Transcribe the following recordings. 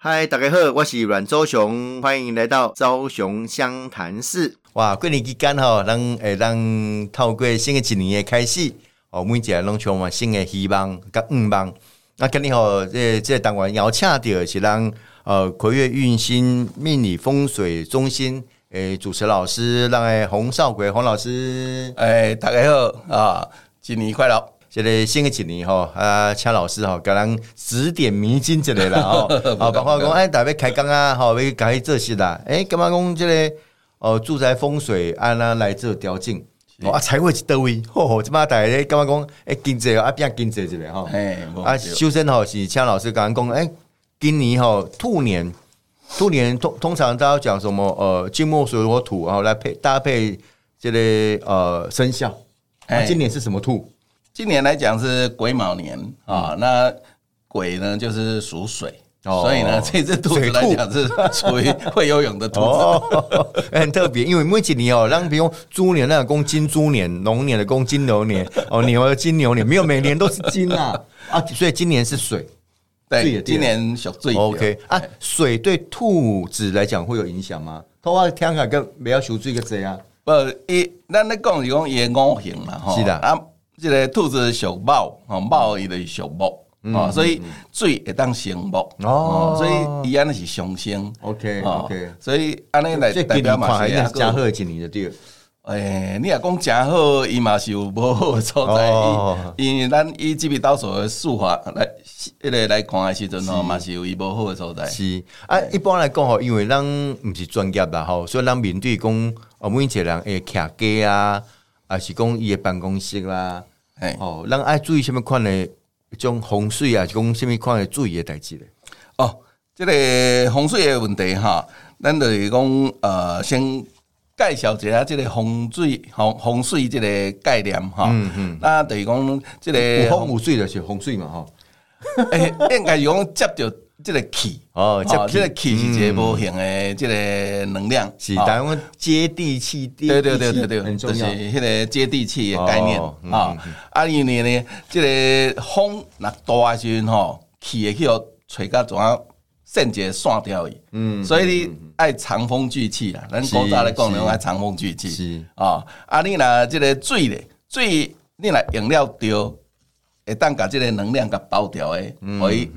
嗨，大家好，我是阮周雄，欢迎来到周雄湘潭市。哇，过年期间吼，咱会咱透过新的一年的开始，哦，每一个拢充满新的希望甲愿望。那今日吼，这这单元邀请到是咱呃葵月运星命理风水中心诶主持老师，咱诶洪少奎洪老师。诶，大家好啊，新年快乐！这个新的一年吼，啊，请老师吼，给咱指点迷津之类啦吼，啊，包括讲哎，大家开工啊，吼，要开始做事啦，哎，干嘛讲这个哦，住宅风水按那来做调整，哦啊，财会是到位，吼吼，即马大家感觉讲哎，经济啊变经济一类吼，哎，啊，修身吼是请老师甲咱讲，哎，今年吼兔年，兔年通通常大家讲什么呃，金木水火土，然后来配搭配这个呃生肖，啊，今年是什么兔？今年来讲是癸卯年啊，那癸呢就是属水，所以呢 这只兔子来讲是属于会游泳的兔子，很特别。因为每几年哦，让比如猪年那个公金猪年，龙年的公金牛年，哦牛的金牛年，没有每年都是金啊。啊，所以今年是水，对，今年小最。OK 啊，水对兔子来讲会有影响吗？头发听起来跟不要属水个这样，不，一咱咧讲是讲也五行嘛，是的。啊。这个兔子属猫吼，猫伊就是属木，哦，所以水会当生木，哦，所以伊安尼是上升，OK，OK，所以安尼来代表嘛是加好一年的对。诶，你若讲诚好，伊嘛是有无好的所在，因为咱以即笔倒数的数法来，迄个来看的时阵吼，嘛是有伊无好的所在。是。啊，一般来讲吼，因为咱毋是专业啦吼，所以咱面对讲，哦，每一个人会徛家啊。啊，是讲伊的办公室啦，哎，哦，咱爱注意什么款诶，种风水啊，是讲什么款的注意的代志咧？哦，这个风水的问题哈，咱就是讲呃，先介绍一下即个风水风风水即个概念哈。嗯嗯，那等于讲即个有风有水就是风水嘛哈。诶，应该是讲接着。这个气哦，这个气是一个无形的这个能量，是台湾接地气，对对对对对，就是，迄个接地气的概念啊。啊，因为呢，这个风那大时阵吼，气会去互吹甲怎啊，甚至散掉去。嗯，所以你爱长风聚气啊，咱古早来讲咧爱长风聚气是啊。啊，你若这个水咧，水你若用了着。会当甲即个能量甲包掉诶，可以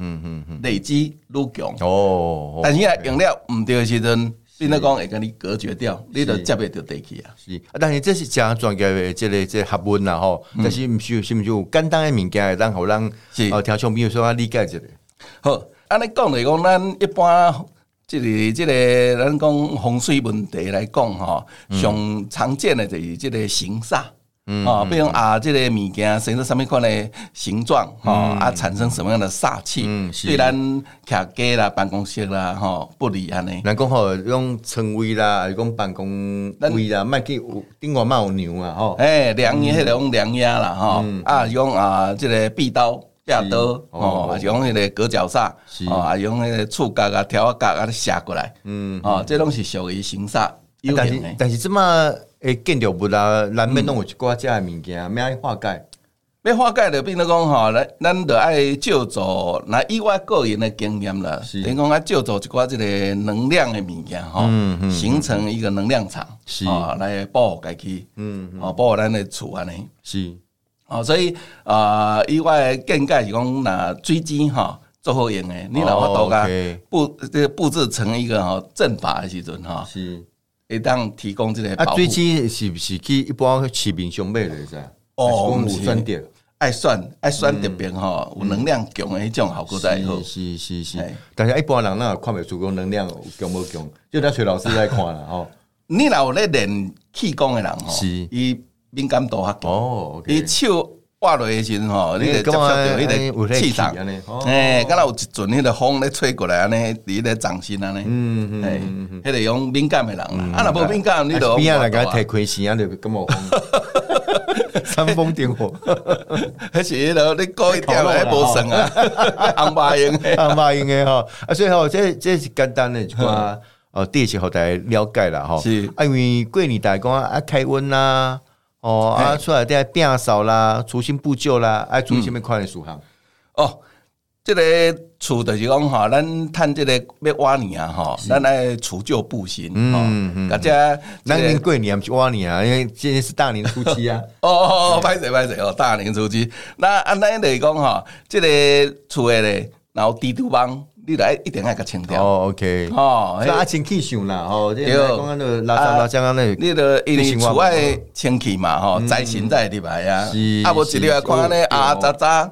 累积愈强哦。但是啊，用了毋对诶时阵，变得讲会甲你隔绝掉，你就接袂着地气啊。是，但是这是真专业诶，即个即学问啦吼。但是毋是是毋是有简单诶物件，会当互人哦听众朋友说啊理解一下。好，安尼讲来讲，咱一般即个即个咱讲风水问题来讲吼，上常见的就是即个形煞。啊，比如啊，这个物件生出什么款的形状，哈啊，产生什么样的煞气？嗯，对咱徛家啦、办公室啦，吼，不利安尼。咱讲吼，用称位啦，是讲办公位啦，卖去顶外卖有牛啊，吼。哎，梁爷迄个用梁鸭啦，哈啊，用啊，这个壁刀、架刀，哦，用迄个隔角煞，啊，用迄个触角啊、条角啊，射过来，嗯，啊，这拢是属于形煞。但是，但是这么。诶，建筑物啦？难免弄有一寡遮诶物件，咩爱化解？要化解就变做讲吼，咱咱着爱借助，那以我个人诶经验啦，等于讲啊借助一寡即个能量诶物件吼，形成一个能量场，啊，来保护家己，嗯，啊，保护咱诶厝安尼，是，啊，所以啊，以我诶见解是讲，那水晶吼做好用诶，你若法度甲布这布置成一个吼阵法诶时阵吼，是。会当提供这个啊，最起是不是去一般市面上买的噻？哦，有酸点，爱酸爱酸特别吼，有能量强的迄种效果在好。是是是，但是一般人那看袂出讲能量强无强，就咱崔老师来看啦吼。你若有咧练气功的人吼，是伊敏感度较高，伊手。挂落去时阵吼，你得接触到迄个气场，哎，敢若有一阵迄个风咧吹过来安尼，伫咧掌心安尼，嗯嗯，迄个用敏感诶人啦，啊，若无敏感，你都边啊来甲摕开钱啊，就感觉煽风点火，迄 是迄个你高一点来无算啊，红白用诶，红白用诶吼，啊，所以吼，这这是简单诶一寡哦，第一次互大家了解啦吼，是，因为过年大家讲啊开温啦。哦啊，出来在变扫啦，重新补旧啦，爱注意什么款的属行？哦，这个厝就是讲吼，咱趁这个要挖年啊吼，咱来除旧布新，嗯嗯，大家那年过年不是挖年啊，因为今天是大年初七啊。哦 哦哦，歹势歹势哦，大年初七。那按咱来讲吼，这个厝诶咧，然后地图帮。你来一定爱甲清掉。哦，OK，哦，那清气上啦，哦，这个刚刚那个拉拉拉那，你的因为厝外清气嘛，吼，在神在入来啊，啊，无一日来看咧啊渣渣，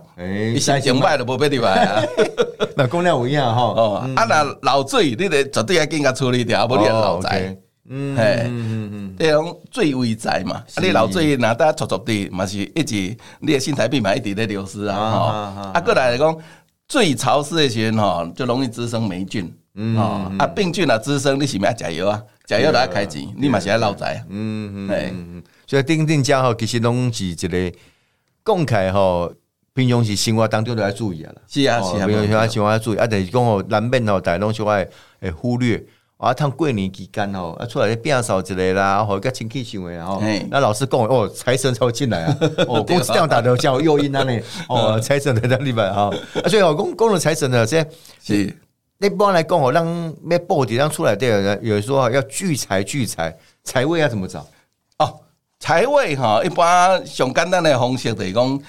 伊心情歹都无要入来啊，那讲了有影吼，哦，啊，那漏水，你得绝对要紧甲处理掉，无你漏在，嗯，嘿，嗯嗯，这种最危在嘛，啊，你漏水若得错错的，嘛是一直你的心态变嘛一直在流失啊，吼，啊，过来讲。最潮湿的时候吼，就容易滋生霉菌，哦啊病菌啊滋生，你是咪要加油啊？加油来开钱，你嘛是要捞财。嗯嗯嗯，所以定定家吼，其实拢是一个公开吼，平常时生活当中都要注意啊啦。是啊是啊，平常生活要注意，啊，但是讲吼难免吼，大家拢小爱会忽略。啊，趟过年期间吼，啊出来咧变扫一个啦，或个亲戚行为吼，那老师讲哦，财神才会进来啊，哦，公司这样打的叫诱因啊呢，哦，财神在那里边哈，啊，所以哦，公讲了财神的，这是。一般来讲哦，让咩报底让出来的人，有人说要聚财聚财，财位要怎么找？哦，财位哈，一般上简单的方式就是讲，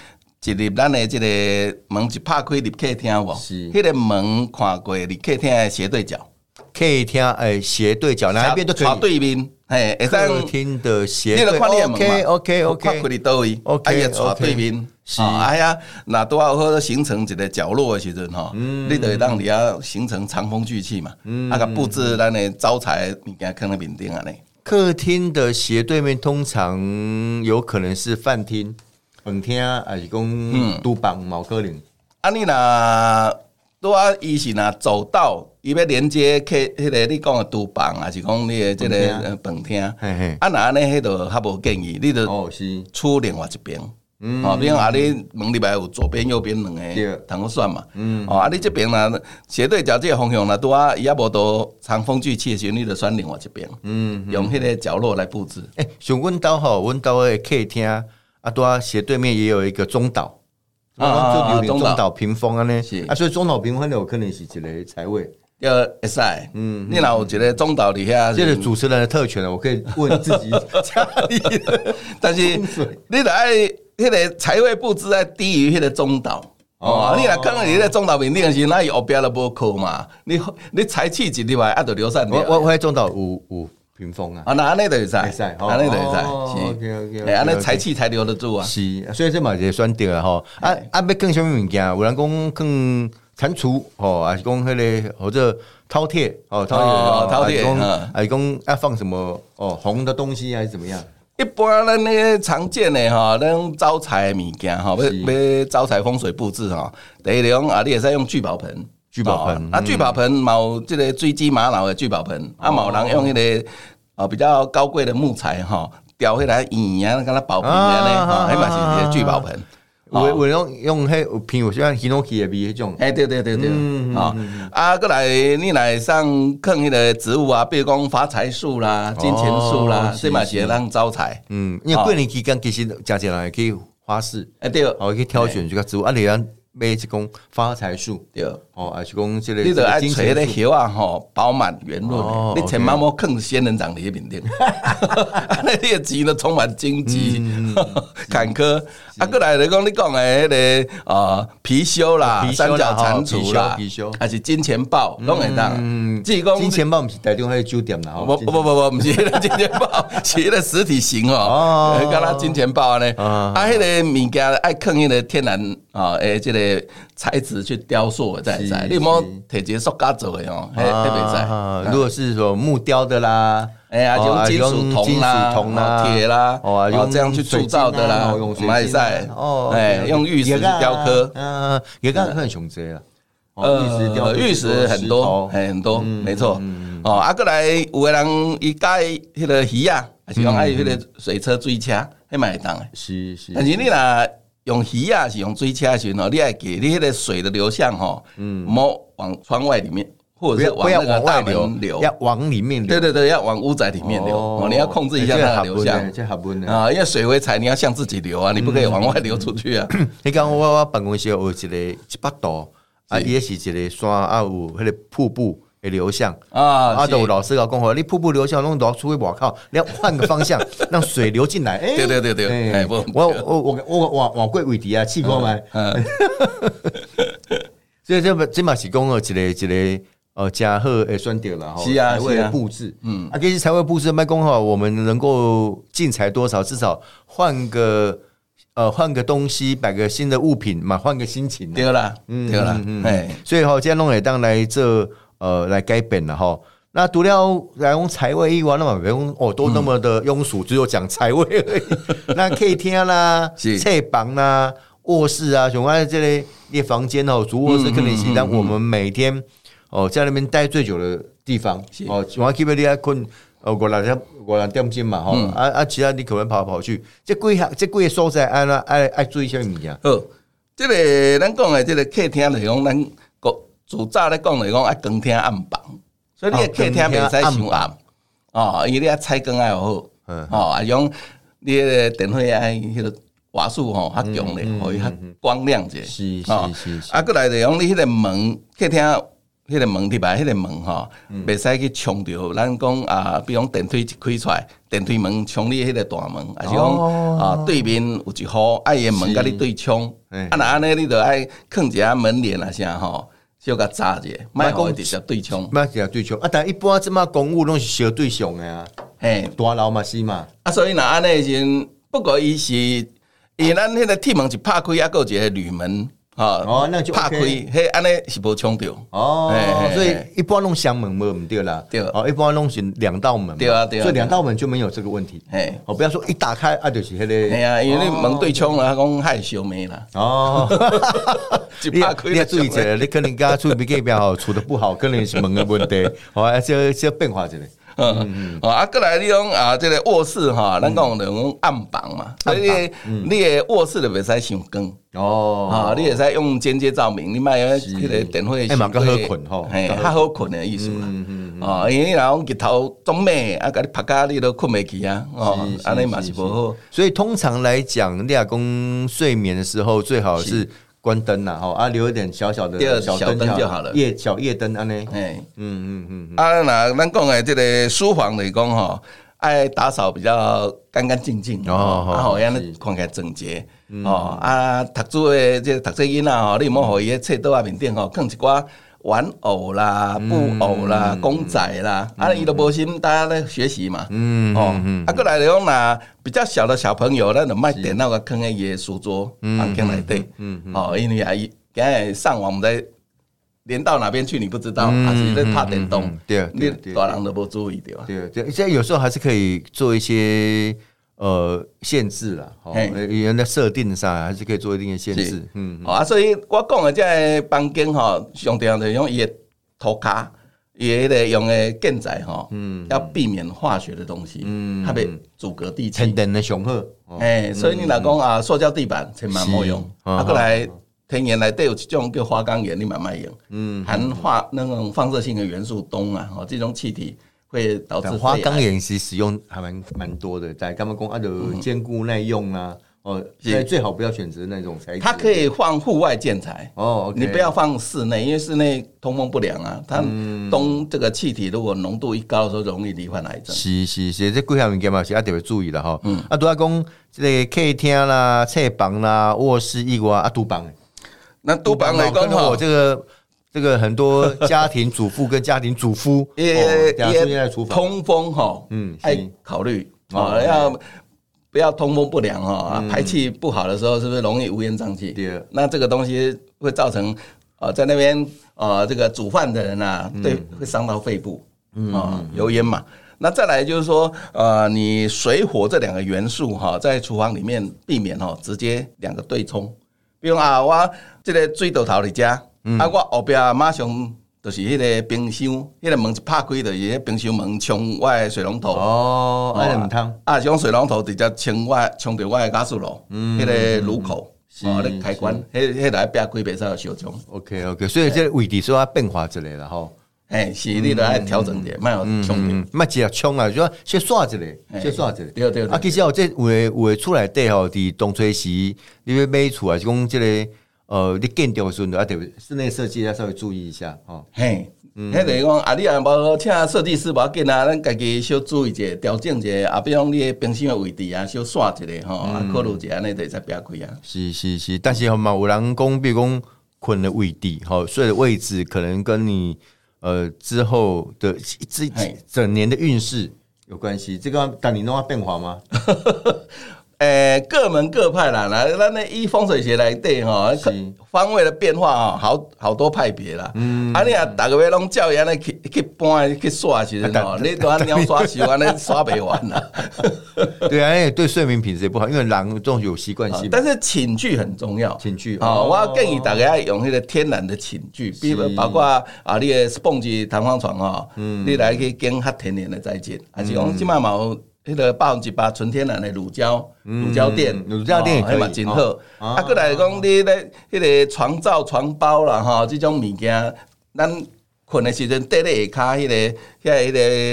一入咱的这个门一拍开入客厅无，是，迄个门看过入客厅的斜对角。客厅诶，斜对角哪一边都可以。对面，哎，客厅的斜对角。OK OK OK。看你倒位，OK。哎对面，是哎呀，那都要或形成一个角落的时阵吼，你得让你要形成长风聚气嘛。那个布置咱的招财物件可能面顶啊嘞。客厅的斜对面通常有可能是饭厅、饭厅还是讲厨房、毛可能。啊，你那都啊伊是若走道。伊要连接客迄个你讲的厨房，还是讲你的即个饭厅？啊，若安尼迄度较无建议，你哦是出另外一边。嗯，哦，比如啊，你门里边有左边、右边两个，通选嘛。嗯，哦，啊，你即边呢斜对角即个方向呢，拄啊伊也无多长风聚气，的时阵你着选另外一边。嗯，用迄个角落来布置。诶，像阮兜吼，阮兜的客厅啊，拄啊斜对面也有一个中岛。啊，就中岛。屏风啊呢。啊，所以中岛屏风有可能是一个财位。要会使，嗯，你若有一个中岛底下，这是主持人的特权了，我可以问自己。家里，但是你得爱迄个财位布置在低于迄个中岛。哦，你若讲你在中岛面顶时，那后边都无靠嘛，你你财气进入来，啊，就流散掉。我我喺中岛有有屏风啊，啊，那安尼就会使，会使，安尼就会使，OK OK，安尼财气才留得住啊。是，所以这嘛就选对啊吼，啊啊，要更什么物件？有人讲更。蟾蜍吼，还是讲迄个或者饕餮哦，饕餮饕餮，还是讲要放什么哦红的东西还是怎么样？一般咱咧常见的哈，那种招财物件哈，要要招财风水布置哈，第一种啊，你也是用聚宝盆，聚宝盆啊，聚宝盆冇这个追鸡玛瑙的聚宝盆，啊，冇人用迄个啊比较高贵的木材哈，雕起来圆啊，跟它保平的咧，哈，起码是聚宝盆。我我用用迄有偏有像 Hinoki 的味迄种，哎对对对对，啊啊过来你来上看迄个植物啊，比如讲发财树啦、金钱树啦，这嘛是让招财。嗯，因为过年期间其实加起来可以花市，哎对，哦可以挑选这个植物，啊你让。买一公发财树，对，哦，还是讲这个，你得爱垂的叶啊，吼，饱满圆润，你千万莫坑仙人掌 的面顶，那叶子呢充满荆棘 坎坷。啊，过来来讲，你讲的迄个啊，貔貅啦，三角蟾蜍啦，还是金钱豹，拢会当。即讲金钱豹毋是台中迄个酒店啦，不不不不，毋是迄个金钱豹，是迄个实体型哦，敢若金钱豹呢。啊，迄个物件爱坑迄个天然啊，诶，即个材质去雕塑的在在，你莫摕一个塑胶做的哦，迄迄袂使。如果是说木雕的啦。哎呀，用金属铜啦、铁啦，哦，用这样去铸造的啦，买在。哦，哎，用玉石雕刻，嗯，也刚很雄杰了，呃，玉石很多，很多，没错，哦，啊，过来有个人伊盖迄个鱼啊，还是讲爱迄个水车追车，迄买当诶，是是，但是你若用鱼啊，是用追车时候，你爱给你迄个水的流向吼，嗯，莫往窗外里面。或者是往那个大门流，要往里面流。对对对，要往屋仔里面流。哦，你要控制一下它的流向。啊，因为水为财，你要向自己流啊，你不可以往外流出去啊。你讲我我办公室有一个一百度，啊，也是一个山啊，有迄个瀑布的流向啊。啊，都老师讲讲话，你瀑布流向弄到出去，我靠，你要换个方向，让水流进来。哎，对对对对，哎，我我我我我往往过尾底啊，气过吗？所以这么这嘛是讲哦，一个一个呃加贺诶选掉了哈，财位布置，嗯，啊，其实才会布置卖讲好，我们能够进财多少，至少换个。呃，换个东西，摆个新的物品嘛，换个心情，对啦，嗯，对啦，哎，所以哈，今天弄也当来这呃来改变了哈。那除了来用财位以外，那么，不用哦，都那么的庸俗，只有讲财位而已。那客厅啦、侧房啦、卧室啊，像我这类列房间哦，主卧室可能是当我们每天哦在那边待最久的地方哦，喜欢 keep 你爱困。哦，我来点我来点金嘛，吼，啊啊，其他你可能跑来跑去，这几项这几个所在，爱爱爱注意啥物件？好，这个咱讲的这个客厅来讲，咱国主早咧讲来讲爱光厅暗房，所以你的客厅袂使伤暗。哦，因为你啊采光爱好，哦，啊用你的电费爱迄个瓦数吼较强咧，可以较光亮者，是是是，啊，过来就讲你迄个门客厅。迄个门伫白，迄个门吼，袂使去冲着。咱讲啊，比如讲电梯一开出来，电梯门冲你迄个大门，还是讲啊对面有一户爱个门甲你对冲，啊若安尼你着爱囥一下门帘啊啥吼，小甲炸者，莫讲直接对冲，莫直接对冲。啊，但一般即马公务拢是小对象诶啊，嘿，大楼嘛是嘛。啊，所以若安尼时，不过伊是伊咱迄个铁门一拍开，啊，有一个铝门。哦，那就怕亏，嘿，安尼是无冲掉。哦，所以一般弄箱门无唔对啦，对，哦，一般弄是两道门，对啊，对啊，所以两道门就没有这个问题。哎，哦，不要说一打开啊，就是迄个，哎呀，因为门对冲了，讲害羞没了。哦，你你要注意者，你可能家处比隔壁好处的不好，可能是门的问题，好啊，要要变化一下。嗯啊，过来你讲啊，这个卧室哈，咱讲的讲暗房嘛，所以你的卧室就袂使想光。哦，啊，你会使用间接照明，你买迄个电话，哎嘛，较好困吼，嘿，较好困。的意思啦，哦，因为你若讲日头中咩啊，甲你拍家你都困袂起啊，哦，安尼嘛是无好，所以通常来讲，你阿公睡眠的时候最好是。关灯啦，吼啊，留一点小小的小灯就好了，夜小夜灯安尼。哎，嗯嗯嗯。啊，那咱讲诶这个书房来讲吼，爱打扫比较干干净净，哦，啊，好让你看起来整洁。哦，啊，读书诶这读书囡仔吼，你莫互伊册桌啊面顶吼，放一寡。玩偶啦，布偶啦，公仔啦，啊，伊都无心，大家咧学习嘛。嗯哦，啊，过来来讲呐，比较小的小朋友，咱就卖电脑个坑伊个书桌，放进来对。嗯哦，因为阿姨今日上网在连到哪边去，你不知道，还是在怕电动。对，你大人都不注意对吧？对对，现在有时候还是可以做一些。呃，限制了，哦，人的设定上还是可以做一定的限制，嗯，啊，所以我讲的这房间哈，上重要的用伊的涂卡，伊的用的建材哈，嗯，要避免化学的东西，嗯，特别阻隔地气，天的雄厚，哎，所以你老公啊，塑胶地板千万莫用，啊，过来天然来都有这种叫花岗岩，你慢慢用，嗯，含化那种放射性的元素氡啊，哦，这种气体。会导致花岗岩石使用还蛮蛮多的，在干嘛工啊，就坚固耐用啊，哦，所以最好不要选择那种材质。它可以放户外建材哦，你不要放室内，因为室内通风不良啊，它冬这个气体如果浓度一高的时候，容易罹患癌症。是是是，这贵项物件嘛是要特别注意的哈。嗯，啊，都要讲这个客厅啦、侧房啦、卧室以外啊，都房。那都房来讲哈，这个。这个很多家庭主妇跟家庭主夫 也也通风哈，嗯，爱考虑啊，要不要通风不良哈？排气不好的时候，是不是容易乌烟瘴气？对，那这个东西会造成啊，在那边啊，这个煮饭的人啊，对，会伤到肺部啊，油烟嘛。那再来就是说，呃，你水火这两个元素哈，在厨房里面避免哈，直接两个对冲。比如啊，我这个水道头的家。啊！我后壁马上就是迄个冰箱，迄个门一拍开，就是迄冰箱门冲我的水龙头。哦，啊，唔通啊，用水龙头直接冲我冲着我的加速炉，迄个炉口哦，咧开关，迄迄来别开别使有小冲。OK OK，所以这位置说要变化之类啦吼。哎，是你都爱调整点，莫有冲点，莫直接冲啊，就说先刷一下，先刷一下。对对。啊，其实哦，这有诶有诶出来底吼，伫当初时，你要买厝啊是讲即个？呃，你建筑的时候啊，得室内设计要稍微注意一下哦。嘿，迄等于讲啊，你也无请设计师无要紧啊，咱家己小注意者，调整者啊，比如讲你冰箱的位置啊，小刷一下吼，啊，考虑一下，安尼就才不要开啊。是是是，但是嘛，有人讲，比如讲困的位置，吼，睡的位置可能跟你呃之后的这整年的运势有关系。这个但你弄下变化吗？诶，各门各派啦，那那那以风水学来对哈，方位的变化啊，好好多派别啦。嗯，啊，你啊，大个月拢叫人来去去搬去刷其实哦，你都按鸟刷习惯，那刷不完啦。对啊，因对睡眠品质也不好，因为人这种有习惯性。但是寝具很重要，寝具啊，我要建议大家用那个天然的寝具，比如包括啊，你的 sponge 弹簧床啊，嗯，你来去跟较天然的再见，还是用起码毛。迄个百分之百纯天然的乳胶，乳胶垫，乳胶垫也嘛真好。啊，过来讲，你咧迄个床罩、床包啦，吼，即种物件，咱困的时阵垫咧下骹，迄个遐迄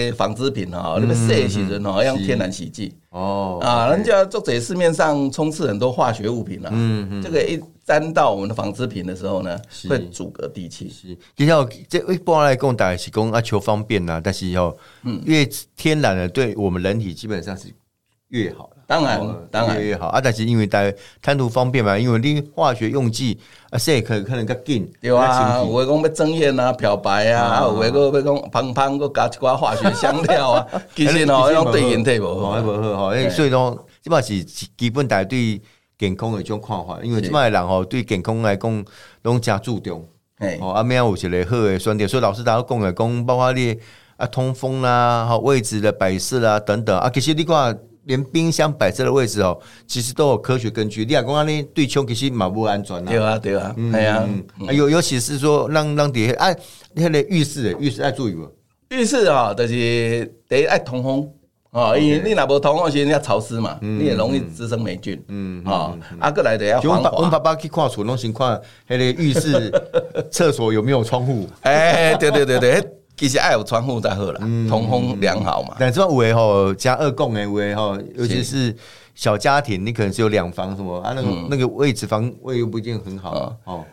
个纺织品吼，你要洗的时阵吼，要用天然洗剂。哦，啊，人家作者市面上充斥很多化学物品啦，嗯嗯，这个一沾到我们的纺织品的时候呢，会阻隔地气。是，比较这一般来讲，大家是讲啊求方便呐，但是要嗯，越天然的对我们人体基本上是越好的。当然，当然。越好。啊！但是因为大家贪图方便嘛，因为你化学用剂啊，这可可能较紧，对啊，有诶讲要增艳啊、漂白啊，啊，有诶个要讲胖胖个加一寡化学香料啊，其实哦，种对人体无好，无好，吼，所以讲，即码是基本大家对健康的一种看法，因为即卖人吼对健康来讲拢诚注重，哦，啊，咩有一个好的选择，所以老师大家讲的，讲包括你啊通风啦、好位置的摆设啦等等啊，其实你看。连冰箱摆设的位置哦，其实都有科学根据。你讲讲呢，对冲其实蛮不安全的。对啊，对啊，系啊。尤尤其是说，让让底下哎，那个浴室浴室要注意无？浴室啊，就是得爱通风哦，因为你那无通风，其实要潮湿嘛，你也容易滋生霉菌。嗯哦，啊，过来的要防滑。我们爸爸去看厝，拢先看迄个浴室、厕所有没有窗户。哎，对对对对。其实爱有窗户才好啦，通风良好嘛。但这有诶吼加二供诶，有诶吼，尤其是小家庭，你可能是有两房什么啊，那个那个位置房位又不一定很好哦。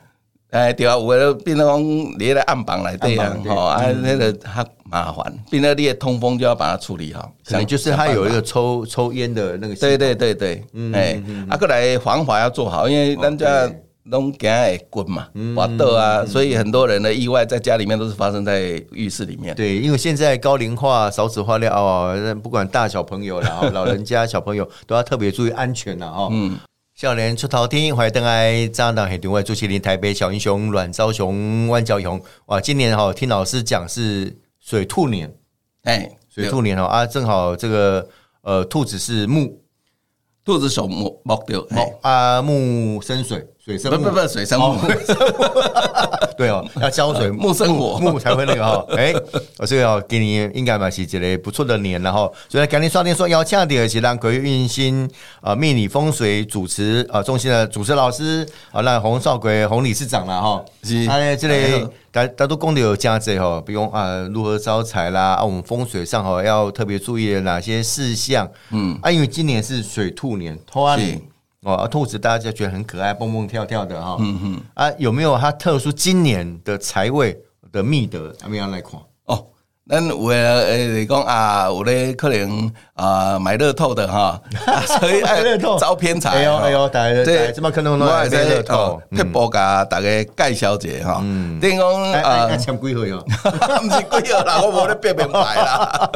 哎，对啊，有诶变成讲你咧暗房来对啊，吼啊，那个较麻烦，变成你的通风就要把它处理好。可能就是它有一个抽抽烟的那个。对对对对，哎，啊，过来防滑要做好，因为人家。拢惊会滚嘛，滑倒啊，所以很多人的意外在家里面都是发生在浴室里面。对，因为现在高龄化、少子化了哦，不管大小朋友啦，老人家、小朋友都要特别注意安全了哦。嗯，少年出头天，欢迎登来张党很多位朱麒麟、台北小英雄阮昭雄、万教雄。哇，今年哈听老师讲是水兔年，哎，水兔年哦啊，正好这个呃兔子是木，兔子手木木掉木啊木生水。水生不不不水生木，对哦，要浇水木生火。木才会那个哈。哎，我这个要给你应该嘛是一个不错的年，然后所以赶紧刷点说要请第二期让鬼运星啊命理风水主持啊中心的主持老师啊那洪少鬼洪理事长了哈。哎，这里大大都讲的有价值哈，比如啊如何招财啦啊我们风水上哈要特别注意的哪些事项？嗯。啊因为今年是水兔年，托啊。哦，兔子大家觉得很可爱，蹦蹦跳跳的哈。嗯嗯，啊，有没有它特殊今年的财位的密德？阿们要来看？咱有诶，你讲啊，有咧可能啊买乐透的哈，所以爱招偏财。哎呦哎呦，大家对，怎么可能买乐透？撇步甲大家介绍者哈。等于讲啊，签几岁哦？毋是几岁啦，我无咧变名牌啦。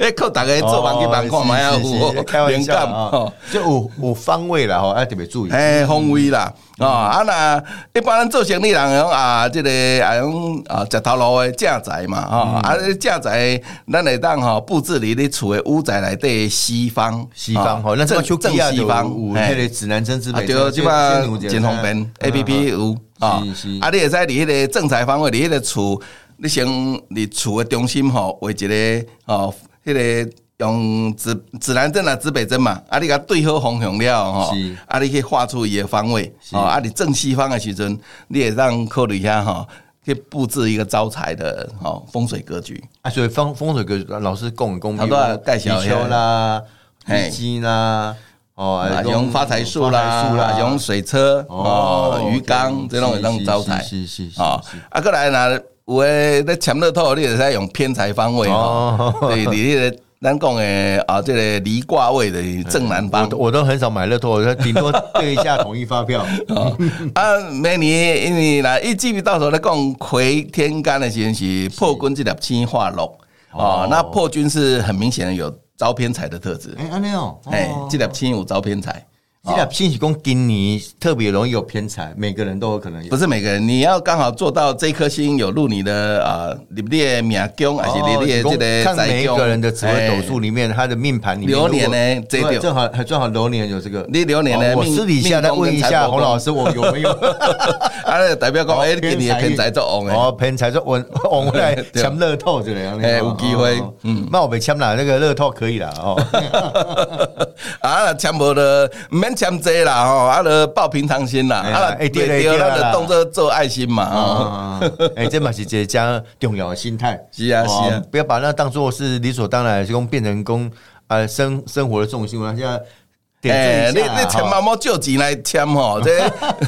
哎，靠大家做万几万看买啊，有开玩笑啊，就有有方位啦，吼，要特别注意。哎，方位啦。哦，啊那一般人做生意人讲啊，这个啊用啊石头路的正宅嘛，哈啊正宅咱会当吼布置你咧厝的屋宅内底西方西方吼，那这个正西方有迄个指南针之类，就即嘛简方便 A P P 有啊，啊你会使你迄个正财方位，你迄个厝，你先你厝的中心吼为一个哦，迄个。用指指南针啊，指北针嘛，啊，你甲对好方向了吼，啊，你可以画出伊的方位，哦，啊，你正西方的时阵，你也让考虑一下哈，可以布置一个招财的哦风水格局。啊，所以风风水格局老师供供，好多盖小啦、地基啦。哦，用发财树啦，用水车哦，鱼缸这种种招财，是是是啊，啊，过来呢，有诶，咧签乐透，你也使用偏财方位哦，对，你迄个。咱讲诶啊，这个离卦位的正南方，我都很少买乐透，我顶多对一下统一发票 啊。美女因为啦，一季到时候咧讲魁天干的时是破军这粒青化禄啊，那破军是很明显的有招偏财的特质。哎，安尼哦，哎，这粒青有招偏财。这俩信息公今年特别容易有偏财，每个人都有可能有。不是每个人，你要刚好做到这颗星有入你的啊，你的命宫还是你的这个看每一个人的紫微斗数里面，他的命盘里面流年呢，这个正好还正好流年有这个。你流年呢？我私底下再问一下洪老师，我有没有？啊，代表讲哎，给你偏财做旺哦，偏财做旺，旺回来 签乐透这样。哎，有机会。嗯，那我被签了，那个乐透可以了哦。啊，签不的免。签这啦吼，啊，了报平常心啦，啊，对对对，那动作做爱心嘛，啊，哎，这嘛是一个重要的心态，是啊是啊，不要把那当做是理所当然，讲变成讲啊生生活的重心啊，现在，哎，你你钱毛毛借钱来签吼，这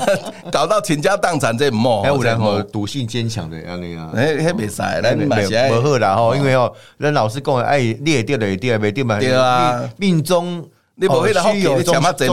搞到倾家荡产这么，还有然后赌性坚强的安尼啊，哎，还没晒，来买些不好啦吼，因为哦，那老师讲哎，列掉了掉没掉嘛，对啊，命中。你不会的，虚有中虚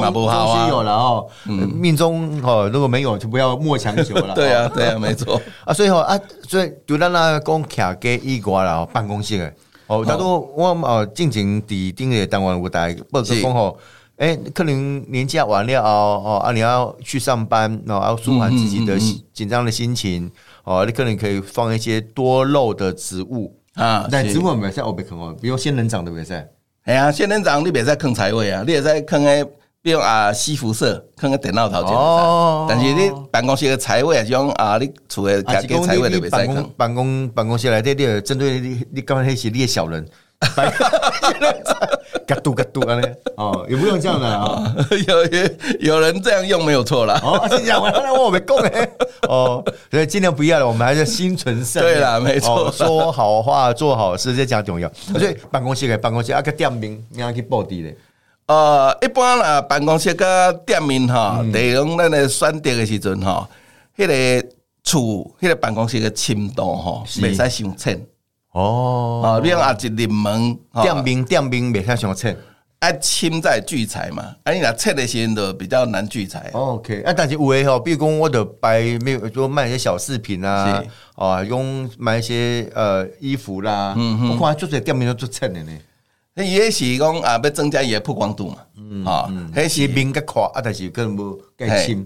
有了哦。命中哦，如果没有就不要莫强求了。对啊，对啊，没错 啊。所以哦啊，所以就咱那讲徛给一挂了办公室诶。哦，他说我哦，进行伫顶个单位舞台，报告讲吼，哎，可能年假完了哦哦啊，你要去上班，然后要舒缓自己的紧张的心情哦，你可能可以放一些多肉的植物啊。但植物没在后边看哦，比如仙人掌的没在。哎呀，仙人掌你别再坑财位啊，你也在坑诶，比如啊西服社，坑个电脑头前。哦。但是你办公室的财位啊，种啊，你厝诶家己财位你别再坑。办公办公室内底，你针对你，你刚才是你诶小人。嘎嘟嘎嘟啊！嘞哦，也不用这样的啊。有有有人这样用没有错啦。哦，是这样，我我没讲诶。哦，所以尽量不要了，我们还是心存善。对啦，没错，说好话，做好事，这讲重要。所以办公室嘅办公室啊个店面，你要去布置咧。呃，一般啦，办公室个店面哈，内容咱咧选择的时阵哈，迄个厝，迄个办公室的深度哈，未使伤浅。哦，啊，比如啊，一入门店面店面未太想切，啊，亲在聚财嘛，啊，你若切的时阵都比较难聚财。OK，啊，但是有诶吼，比如讲我得摆没有，就卖一些小饰品啊，啊，用买一些呃衣服啦，嗯我看做些店面都做切的呢。那也是讲啊，要增加伊的曝光度嘛，嗯啊，迄是面较宽啊，但是可能无介深。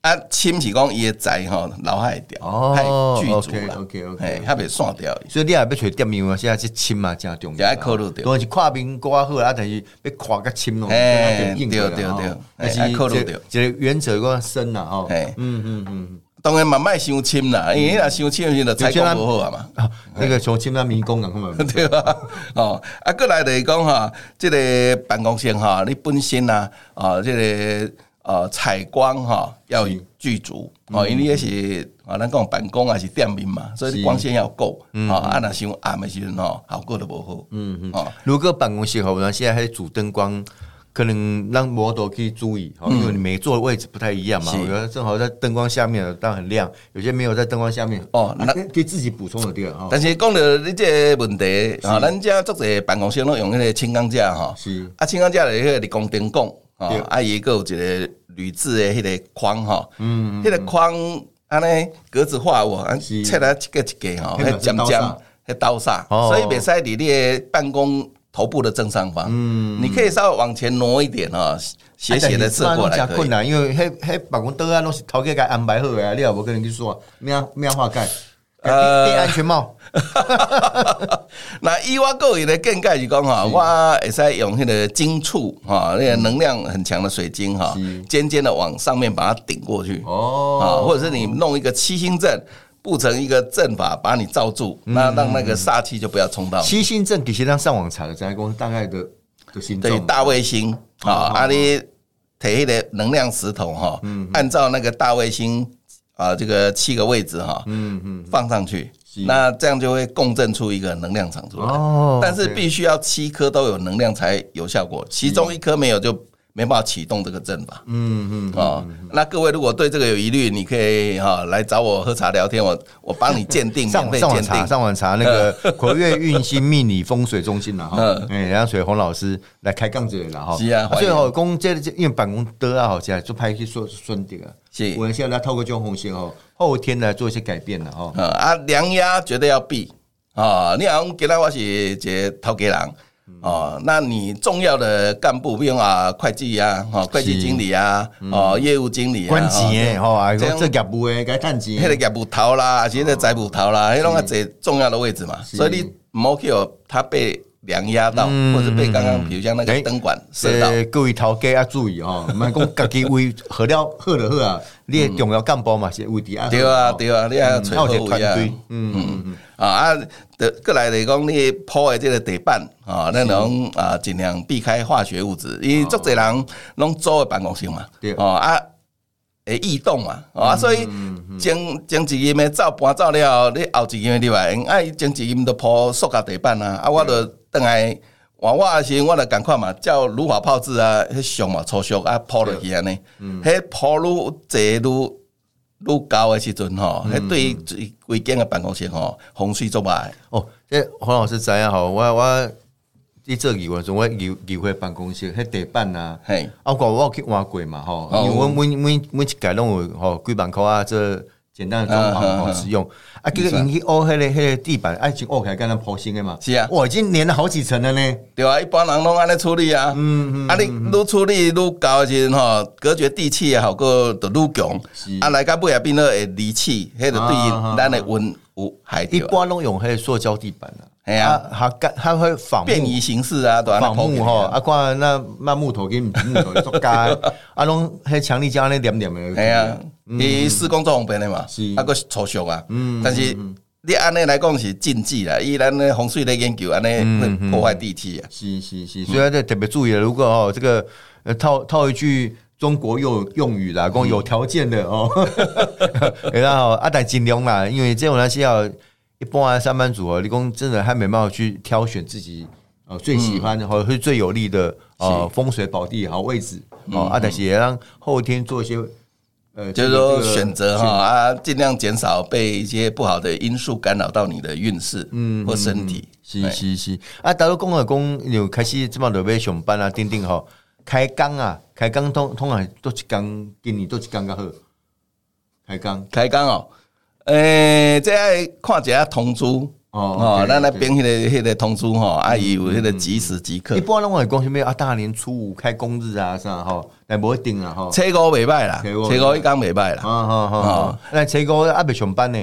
啊，亲是讲伊诶财吼，老海掉，哦，巨足啦，OK OK，哎，还袂散掉，所以你也要找店面嘛，现在是亲嘛，正重要，要考虑掉，都是跨面挂好啊，但是要跨较亲咯，哎，对对对，但是考虑掉，这个原则个深啦，哦，嗯嗯嗯，当然嘛，卖伤亲啦，因为若伤亲就采购不好啊嘛，那个像亲那迷宫啊，对吧？哦，啊，过来就是讲哈，这个办公室哈，你本身啊，啊，这个。呃，采光哈要具足哦，因为也是啊，咱讲办公还是店面嘛，所以光线要够啊。啊，那像暗的时阵吼，效果都不好。嗯嗯。哦，如果办公室好，那现在还主灯光，可能让摩托可以注意，因为你每坐的位置不太一样嘛。我觉得正好在灯光下面，当然很亮；有些没有在灯光下面哦，那可以自己补充的地方。但是讲到你这问题啊，咱家做者办公室拢用迄个轻钢架哈，是啊，轻钢架的迄个立光灯光啊，啊，伊个有一个。铝制的迄个框吼，嗯，迄个框安尼格子画我，切来一个一个吼，迄尖尖，迄刀煞，所以袂使伫你的办公头部的正上方，嗯，你可以稍微往前挪一点啊，斜斜的侧过来困难，因为迄迄办公桌啊，拢是头家给安排好的，你也无可能去说咩咩画盖。呃，戴安全帽。那伊我个人的见解是讲哈，我会使用迄个金簇哈，那个能量很强的水晶哈，尖尖的往上面把它顶过去。哦，啊，或者是你弄一个七星阵布成一个阵法，把你罩住，那让那个煞气就不要冲到。七星阵，其实上网查的，在公大概的的星对大卫星啊，阿里提的能量石头哈，按照那个大卫星。啊，这个七个位置哈，嗯嗯，放上去，那这样就会共振出一个能量场出来。哦，但是必须要七颗都有能量才有效果，其中一颗没有就没办法启动这个阵法。嗯嗯啊，那各位如果对这个有疑虑，你可以哈来找我喝茶聊天，我我帮你鉴定，上上网查上网查那个国乐运星命理风水中心了哈。哎，然后水洪老师来开杠子了哈。是啊，最后公这因为办公得啊，好起来就拍去说顺点啊。是，我们现在透过中红线哦，后天来做一些改变了哈。啊，量压绝对要避啊！你好，今天我是一个头家人。哦，那你重要的干部，比如啊，会计啊，哈，会计经理啊，哦，业务经理啊，关钱的，吼，这这业务的，该趁钱，迄个业务头啦，而且个财务头啦，迄种啊，最重要的位置嘛，所以你唔好去哦，他被量压到，或者被刚刚，比如像那个灯管射到，各位头家要注意哦，唔系讲家己为喝了好就好啊，你重要干部嘛是位置啊，对啊对啊，你还要一个团队，嗯嗯嗯。啊啊，的过来来讲，你铺的这个地板啊，那种啊，尽量避开化学物质，因为足侪人拢租的办公室嘛，哦啊，会异动嘛，啊，所以将将一间的灶搬走了，你后一间的外，啊，将一间都铺塑胶地板啊，啊，我就等来换我的时，我就赶快嘛，叫如法炮制啊，迄上嘛粗俗啊，铺落去安尼，迄铺愈济愈。愈高的时阵吼，迄对于规间的办公室吼，风水做歹。哦，这黄老师知影吼，我我伫做议员时，我议议会办公室迄地板啊，嘿，啊，我我去换过嘛吼，因为阮每每每一届拢有吼几万箍啊，这。简单的装潢好使用啊！这个引起哦，迄个迄个地板爱情哦，开刚刚铺新的嘛？是啊，我已经粘了好几层了呢。对啊，一般人拢安尼处理啊。嗯嗯。啊，你愈处理愈高时阵吼，隔绝地气也好，个都愈强。啊，来甲尾也变做会离气，迄个对于咱的温有害。一般拢用迄个塑胶地板啊。哎呀，它干它会仿变异形式啊，仿木吼。啊，看那那木头跟木头做加，啊，拢迄墙壁加那黏黏的。哎呀。伊施工做方便的嘛，啊个粗俗啊，但是你安尼来讲是禁忌啦，伊咱的风水咧研究安尼会破坏地气啊。是是是，所以这特别注意了。如果哦，这个套套一句中国用用语啦，讲有条件的哦，然后啊，但尽量啦，因为这种呢是要一般上班族哦，你讲真的还没办法去挑选自己哦最喜欢或者是最有利的呃风水宝地好位置哦，啊，但是也让后天做一些。呃，就是说选择哈啊，尽量减少被一些不好的因素干扰到你的运势，嗯，或身体。是是是。啊，大陆工业工有开始这么准备上班啊，钉钉吼，开工啊，开工通通常都是工，今年都是刚刚好。开工，开工哦，诶，这看一下通知。哦，咱那边迄个迄个通知吼，啊，伊有迄个即时即刻。一般拢会讲啥物啊？大年初五开工日啊，啥吼？但无一定啊，吼。初五未歹啦，初五一讲未歹啦。好好好，那初五啊未上班呢。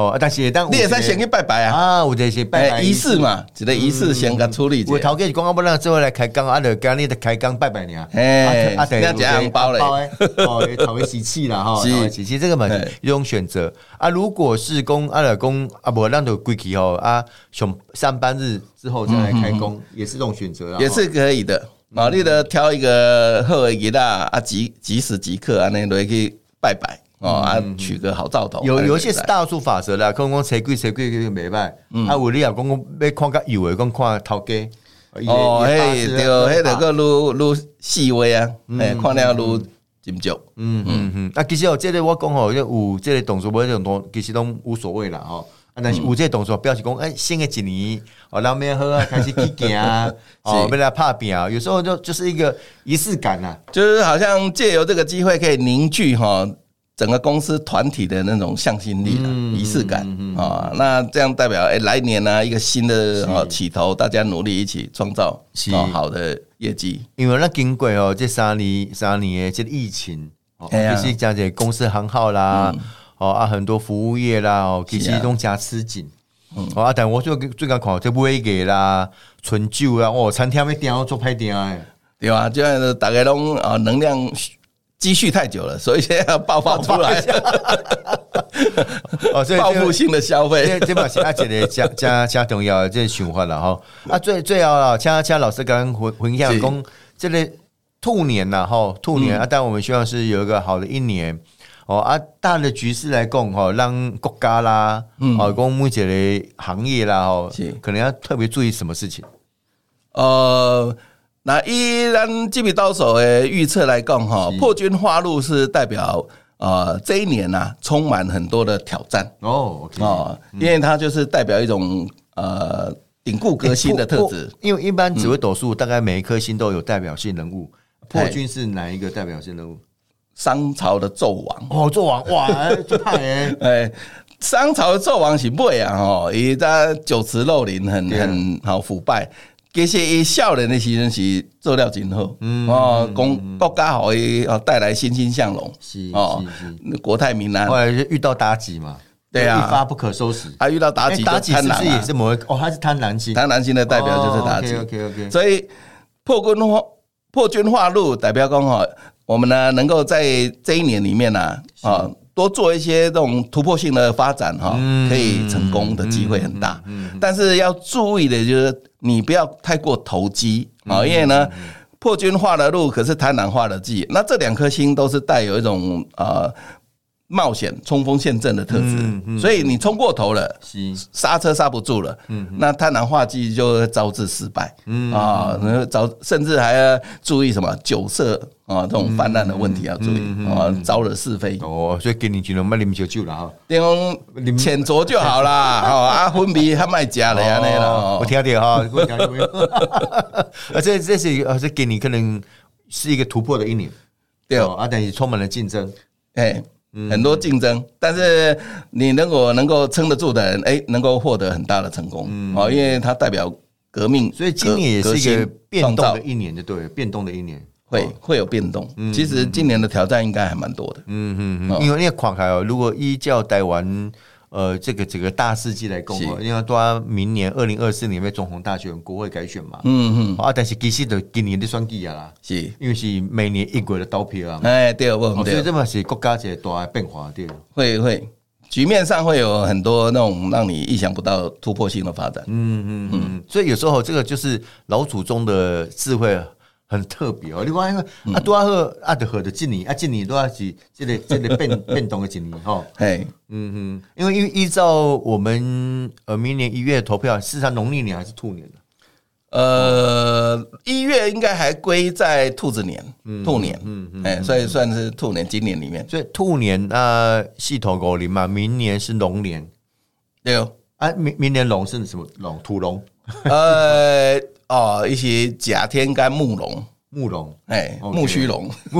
哦，但是当你也在先去拜拜啊！啊，有这些拜拜仪式嘛，一个仪式先甲处理。我头家是讲啊，不让最后来开工，啊，就今日的开工拜拜呢。哎，啊，等下加红包嘞。哦，讨为喜气了哈，讨为喜气，这个嘛一种选择啊。如果是公啊，老公啊，不让都归期哦啊，上上班日之后再来开工，也是一种选择啊，也是可以的。啊，你得挑一个好的日啦，啊，即即时即刻啊，那落去拜拜。哦啊，取个好兆头。有有一些是大数法则啦，讲讲谁贵谁贵就没办。啊，有你啊，讲讲要看个以为讲看头家。哦，嘿，对，迄个个愈愈细微啊，哎，看了愈真足。嗯嗯嗯。啊，其实哦，这个我讲吼，有这个动作，无这种动，其实都无所谓啦，吼。啊，但是有这个动作，表示讲，哎，新的一年哦，后面喝啊，开始去行啊，哦，为了拍拼啊，有时候就就是一个仪式感啊，就是好像借由这个机会可以凝聚哈。整个公司团体的那种向心力、仪式感啊，那这样代表哎，来年呢一个新的啊起头，大家努力一起创造好的业绩。因为那经过哦，这三年三年的这疫情，其实讲这公司很好啦，哦啊，很多服务业啦，哦，其实都加吃紧。哦啊，但我就最近看这威给啦、纯酒啦，哦，餐厅要订做派订哎，对吧？这样的大家拢啊能量。积蓄太久了，所以现在要爆发出来。哦，所以报复性的消费，这这把是阿姐的加 加加重要，这循环了哈。啊，最最好了，恰恰老师刚刚回回想讲，这个兔年呐，哈，兔年啊，但我们希望是有一个好的一年哦。啊，大的局势来讲哈，让国家啦，哦，公目前的行业啦，哈，可能要特别注意什么事情？呃。那依咱这笔到手的预测来讲哈，破军花路是代表呃这一年呐充满很多的挑战。哦哦，因为它就是代表一种呃顶固革新的特质。因为一般紫微斗数大概每一颗星都有代表性人物，破军是哪一个代表性人物？商朝的纣王。哦，纣王哇，就怕哎 哎，商朝的纣王是不啊哦，伊他酒池肉林，很很好腐败。其实伊少年的时阵是做了真好，哦，公国家好伊哦带来欣欣向荣，是哦，国泰民安。后来就遇到妲己嘛，对啊，一发不可收拾。还遇到妲己，妲己是不是也是某哦？他是贪婪星，贪婪星的代表就是妲己。OK OK，所以破军化破军化禄代表讲哈，我们呢能够在这一年里面呢啊。多做一些这种突破性的发展哈，可以成功的机会很大。但是要注意的就是，你不要太过投机啊，因为呢，破军化的路可是贪婪化的计。那这两颗星都是带有一种呃。冒险冲锋陷阵的特质，所以你冲过头了，刹车刹不住了，那贪婪化忌就会招致失败啊！招甚至还要注意什么酒色啊，这种泛滥的问题要注意啊，招惹是非哦。所以给你只能卖啉酒酒了哈，点浅酌就好啦。哦，啊，昏迷还卖假的呀那了，我听听哈。而且这是而且给你可能是一个突破的一年，对啊，但是充满了竞争，哎。很多竞争，但是你如果能够撑得住的人，哎，能够获得很大的成功哦，因为它代表革命，所以今年也是一个变动的一年，就对，变动的一年。会会有变动。其实今年的挑战应该还蛮多的，嗯嗯嗯，因为那个垮开哦，如果依照台湾。呃，这个整个大事记来讲，因为都明年二零二四年要总统大选、国会改选嘛。嗯嗯。啊，但是其实的今年的选举啊啦，是，因为是每年一国的投票啊。哎，对，不所以这嘛是国家一个大变化，对。会会，局面上会有很多那种让你意想不到突破性的发展。嗯嗯嗯。所以有时候这个就是老祖宗的智慧。很特别哦，另外一个啊，多阿赫阿德赫的今年啊，今年都要是这个这个变 变动的今年哈。嘿，嗯嗯，因为依依照我们呃明年一月投票，是上农历年还是兔年呃，一月应该还归在兔子年，兔年，嗯嗯，哎，所以算是兔年，今年里面，所以兔年啊，系统狗年嘛，明年是龙年，对哦，啊，明明年龙是什么龙？土龙？呃。哦，一些甲天干木龙，木龙，哎，木须龙，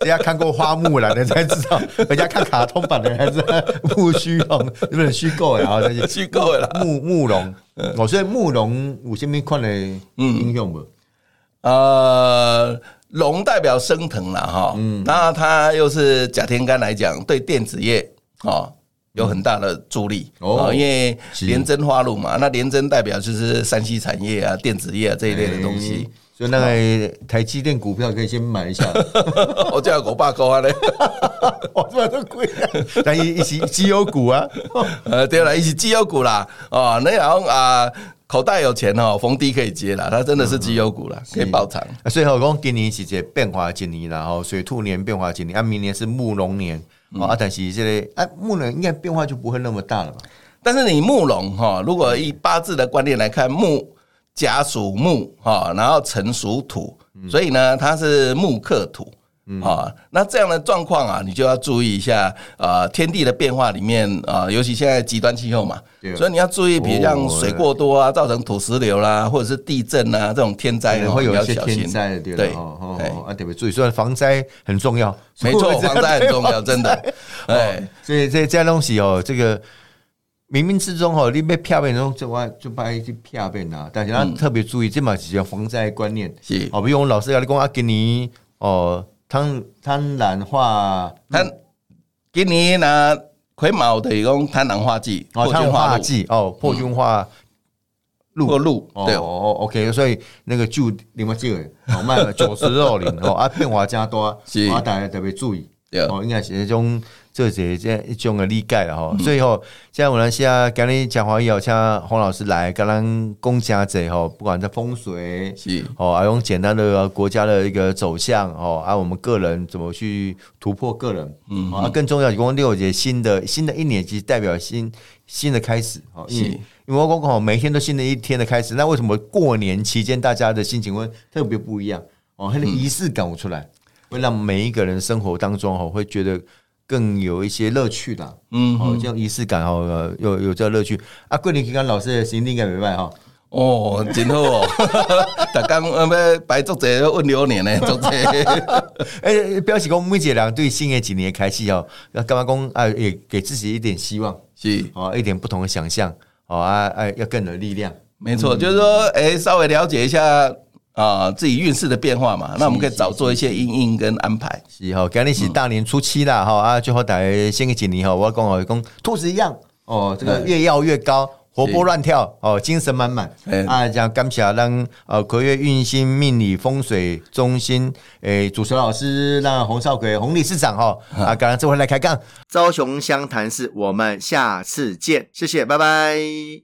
人家看过花木兰的才知道，人家看卡通版的才知道木须龙，有点虚构呀，那些虚构了。木木龙，我所以木龙有什么看的英雄不？呃，龙代表升腾了哈，嗯，那它又是甲天干来讲，对电子业啊。有很大的助力哦，因为连针花路嘛，那连针代表就是山西产业啊、电子业啊这一类的东西，所以那个台积电股票可以先买一下。我叫我爸哥啊嘞，我 这么都贵，但一一起绩优股啊，呃，对了，一起绩优股啦，哦，那然后啊，口袋有钱哦，逢低可以接了，它真的是绩优股了，可以爆仓。所以我讲今年是这变化今年然后水兔年变化今年，啊，明年是木龙年。啊，但是这个哎，木龙应该变化就不会那么大了吧？但是你木龙哈，如果以八字的观念来看，木甲属木哈，然后辰属土，所以呢，它是木克土。啊，那这样的状况啊，你就要注意一下啊，天地的变化里面啊，尤其现在极端气候嘛，所以你要注意，比如像水过多啊，造成土石流啦，或者是地震啊这种天灾，会有一些天灾，对哦，啊，特别注意，所以防灾很重要，没错，防灾很重要，真的，哎，所以这这东西哦，这个冥冥之中哦，你被骗变中，就把就把一些骗变啊，大家特别注意，这嘛是要防灾观念，是，哦，比如我们老师要你讲啊，给你哦。贪贪婪化，贪今年呢癸卯的一种贪婪化忌，哦，贪婪化忌哦，破军化路。路，对。哦，OK，所以那个就你们这个哦，卖九十二零哦，啊变化加多，啊大家特别注意，哦，应该是一种。这些这一种的理解了哈，所以吼，现在我们现在跟你讲话以后，请洪老师来跟咱讲家者吼，不管在风水是。哦，还用简单的国家的一个走向哦，啊我们个人怎么去突破个人，嗯，啊更重要，一共六节新的新的一年，其实代表新新的开始哦，是。因为我刚好每天都新的一天的开始，那为什么过年期间大家的心情会特别不一样？哦，它的仪式感出来，会让每一个人生活当中哦，会觉得更有一些乐趣的。嗯，哦，这样仪式感哦，有有这乐趣。啊，桂林刚刚老师的心应该明白哈。哦，真好哦！大家要摆作者问流年呢，作者。哎，表示讲每一个人对新的一年开始哦，要干嘛讲啊？也给自己一点希望，是哦，一点不同的想象，哦啊哎，要更有力量。没错，就是说，哎，稍微了解一下啊，自己运势的变化嘛，那我们可以早做一些应应跟安排。是哈，今日是大年初七啦，哈啊，最后大家新的几年哈，我讲我讲兔子一样哦，这个越要越高。活泼乱跳哦，精神满满啊！讲感谢让呃葵月运星命理风水中心诶主持老师让洪少奎洪理事长哈啊，刚刚这回来开杠，朝雄湘潭市，我们下次见，谢谢，拜拜。